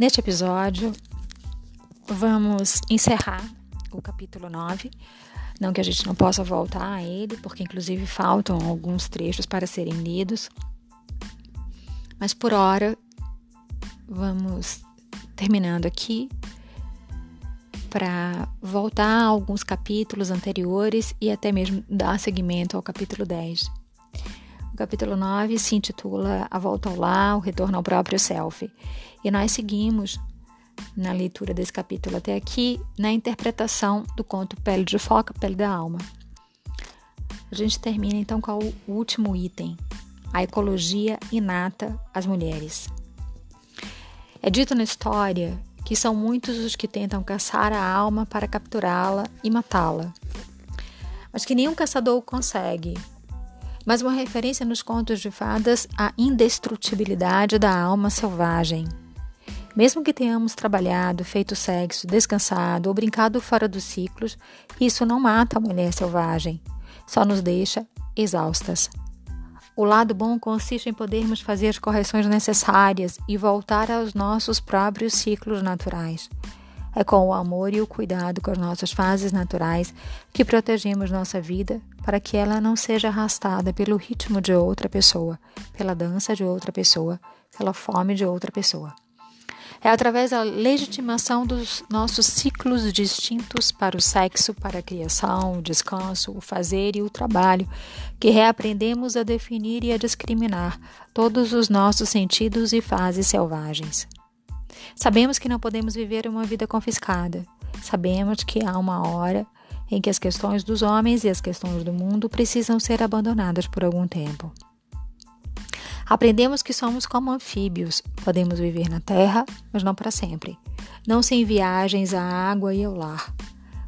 Neste episódio, vamos encerrar o capítulo 9. Não que a gente não possa voltar a ele, porque inclusive faltam alguns trechos para serem lidos. Mas por hora, vamos terminando aqui para voltar a alguns capítulos anteriores e até mesmo dar seguimento ao capítulo 10. Capítulo 9 se intitula A Volta ao Lar, o Retorno ao Próprio Self. E nós seguimos na leitura desse capítulo até aqui na interpretação do conto Pele de Foca, Pele da Alma. A gente termina então com o último item, a ecologia inata às mulheres. É dito na história que são muitos os que tentam caçar a alma para capturá-la e matá-la, mas que nenhum caçador consegue. Mas uma referência nos contos de fadas à indestrutibilidade da alma selvagem. Mesmo que tenhamos trabalhado, feito sexo, descansado ou brincado fora dos ciclos, isso não mata a mulher selvagem, só nos deixa exaustas. O lado bom consiste em podermos fazer as correções necessárias e voltar aos nossos próprios ciclos naturais. É com o amor e o cuidado com as nossas fases naturais que protegemos nossa vida para que ela não seja arrastada pelo ritmo de outra pessoa, pela dança de outra pessoa, pela fome de outra pessoa. É através da legitimação dos nossos ciclos distintos para o sexo, para a criação, o descanso, o fazer e o trabalho que reaprendemos a definir e a discriminar todos os nossos sentidos e fases selvagens. Sabemos que não podemos viver uma vida confiscada. Sabemos que há uma hora em que as questões dos homens e as questões do mundo precisam ser abandonadas por algum tempo. Aprendemos que somos como anfíbios, podemos viver na terra, mas não para sempre. Não sem viagens à água e ao lar.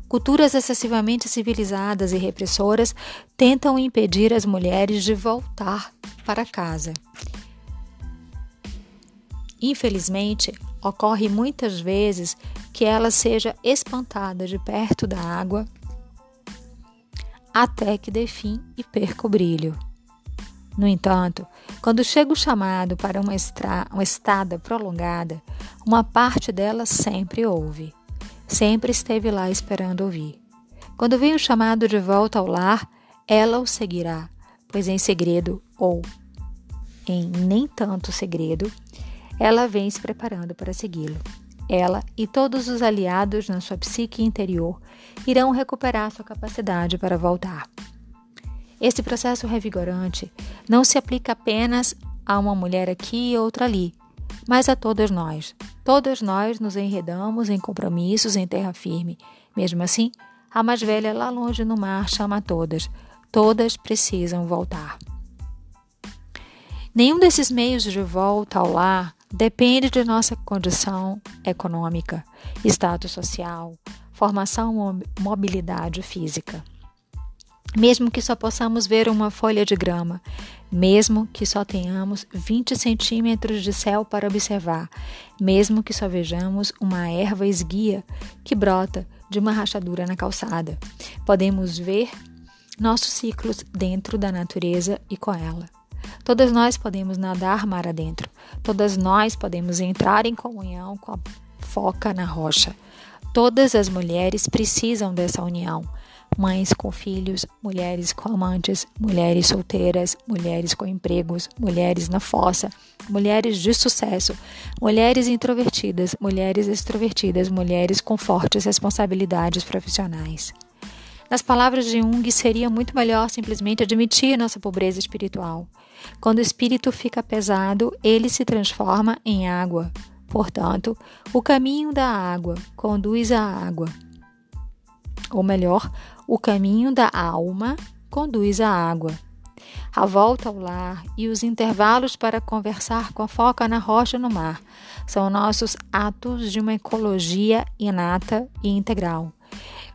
Culturas excessivamente civilizadas e repressoras tentam impedir as mulheres de voltar para casa. Infelizmente, ocorre muitas vezes que ela seja espantada de perto da água até que dê fim e perca o brilho. No entanto, quando chega o chamado para uma, estra uma estada prolongada, uma parte dela sempre ouve. Sempre esteve lá esperando ouvir. Quando vem o chamado de volta ao lar, ela o seguirá, pois em segredo ou em nem tanto segredo, ela vem se preparando para segui-lo. Ela e todos os aliados na sua psique interior irão recuperar sua capacidade para voltar. Esse processo revigorante não se aplica apenas a uma mulher aqui e outra ali, mas a todas nós. Todas nós nos enredamos em compromissos em terra firme. Mesmo assim, a mais velha lá longe no mar chama a todas. Todas precisam voltar. Nenhum desses meios de volta ao lar depende de nossa condição econômica, status social, formação ou mobilidade física mesmo que só possamos ver uma folha de grama, mesmo que só tenhamos 20 centímetros de céu para observar, mesmo que só vejamos uma erva esguia que brota de uma rachadura na calçada. Podemos ver nossos ciclos dentro da natureza e com ela. Todas nós podemos nadar mar adentro, todas nós podemos entrar em comunhão com a foca na rocha. Todas as mulheres precisam dessa união mães com filhos, mulheres com amantes, mulheres solteiras, mulheres com empregos, mulheres na fossa, mulheres de sucesso, mulheres introvertidas, mulheres extrovertidas, mulheres com fortes responsabilidades profissionais. Nas palavras de Jung, seria muito melhor simplesmente admitir nossa pobreza espiritual. Quando o espírito fica pesado, ele se transforma em água. Portanto, o caminho da água conduz à água. Ou melhor, o caminho da alma conduz à água. A volta ao lar e os intervalos para conversar com a foca na rocha no mar são nossos atos de uma ecologia inata e integral,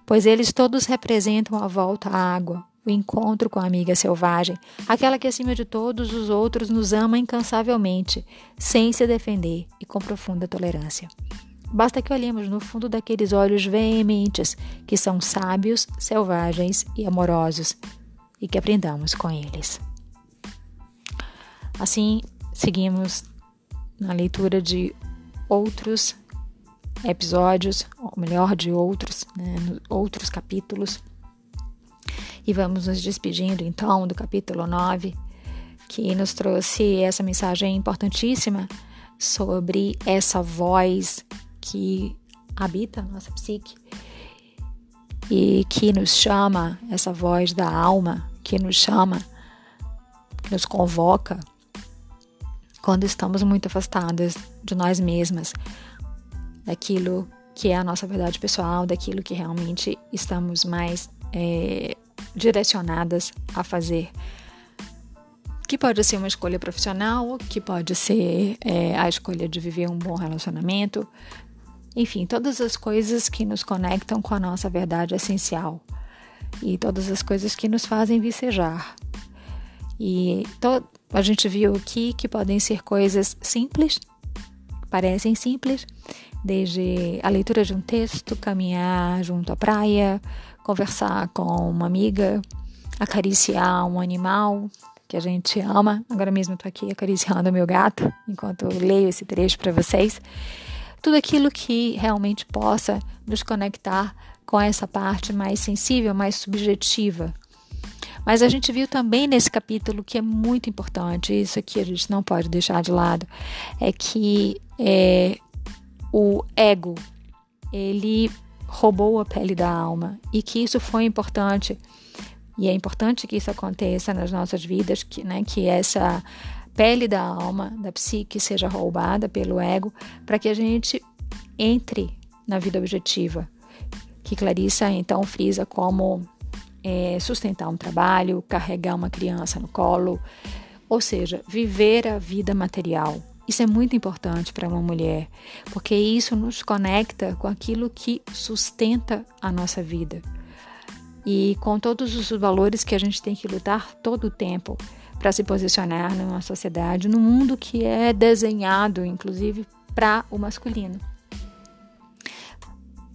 pois eles todos representam a volta à água, o encontro com a amiga selvagem, aquela que acima de todos os outros nos ama incansavelmente, sem se defender e com profunda tolerância. Basta que olhemos no fundo daqueles olhos veementes, que são sábios, selvagens e amorosos, e que aprendamos com eles. Assim, seguimos na leitura de outros episódios, ou melhor, de outros, né, outros capítulos. E vamos nos despedindo então do capítulo 9, que nos trouxe essa mensagem importantíssima sobre essa voz que habita a nossa psique e que nos chama, essa voz da alma que nos chama, que nos convoca quando estamos muito afastadas de nós mesmas, daquilo que é a nossa verdade pessoal, daquilo que realmente estamos mais é, direcionadas a fazer. Que pode ser uma escolha profissional, que pode ser é, a escolha de viver um bom relacionamento, enfim, todas as coisas que nos conectam com a nossa verdade essencial e todas as coisas que nos fazem vicejar. E a gente viu aqui que podem ser coisas simples, parecem simples, desde a leitura de um texto, caminhar junto à praia, conversar com uma amiga, acariciar um animal que a gente ama. Agora mesmo estou aqui acariciando meu gato enquanto leio esse trecho para vocês. Tudo aquilo que realmente possa nos conectar com essa parte mais sensível, mais subjetiva mas a gente viu também nesse capítulo que é muito importante, isso aqui a gente não pode deixar de lado, é que é, o ego, ele roubou a pele da alma e que isso foi importante. E é importante que isso aconteça nas nossas vidas, que, né, que essa pele da alma, da psique, seja roubada pelo ego, para que a gente entre na vida objetiva, que Clarissa então frisa como é, sustentar um trabalho, carregar uma criança no colo, ou seja, viver a vida material. Isso é muito importante para uma mulher, porque isso nos conecta com aquilo que sustenta a nossa vida e com todos os valores que a gente tem que lutar todo o tempo para se posicionar numa sociedade, num mundo que é desenhado, inclusive, para o masculino.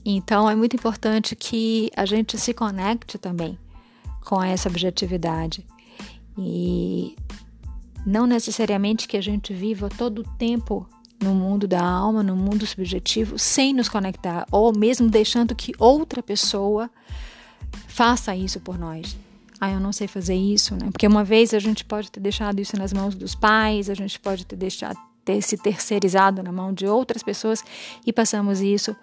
Então é muito importante que a gente se conecte também com essa objetividade. E não necessariamente que a gente viva todo o tempo no mundo da alma, no mundo subjetivo, sem nos conectar, ou mesmo deixando que outra pessoa faça isso por nós. Ah, eu não sei fazer isso, né? Porque uma vez a gente pode ter deixado isso nas mãos dos pais, a gente pode ter deixado ter se terceirizado na mão de outras pessoas e passamos isso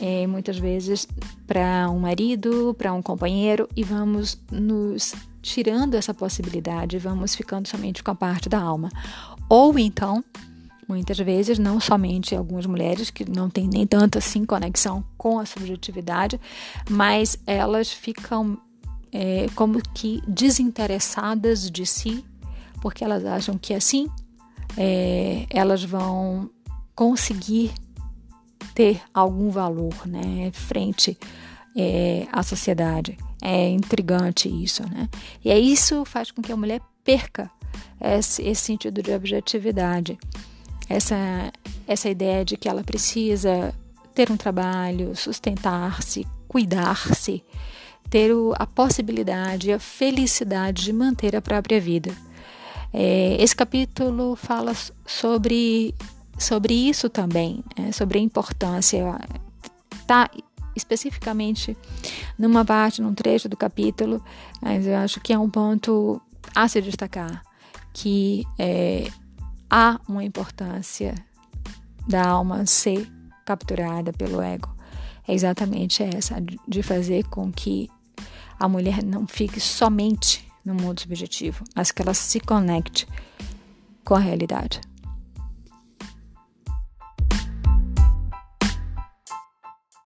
é, muitas vezes para um marido, para um companheiro, e vamos nos tirando essa possibilidade, vamos ficando somente com a parte da alma. Ou então, muitas vezes, não somente algumas mulheres que não têm nem tanta assim conexão com a subjetividade, mas elas ficam é, como que desinteressadas de si, porque elas acham que assim é, elas vão conseguir ter algum valor, né, frente é, à sociedade. É intrigante isso, né? E é isso faz com que a mulher perca esse, esse sentido de objetividade, essa essa ideia de que ela precisa ter um trabalho, sustentar-se, cuidar-se, ter a possibilidade, a felicidade de manter a própria vida. É, esse capítulo fala sobre sobre isso também, né? sobre a importância. Tá especificamente numa parte, num trecho do capítulo, mas eu acho que é um ponto a se destacar que é, há uma importância da alma ser capturada pelo ego. É exatamente essa, de fazer com que a mulher não fique somente no mundo subjetivo, mas que ela se conecte com a realidade.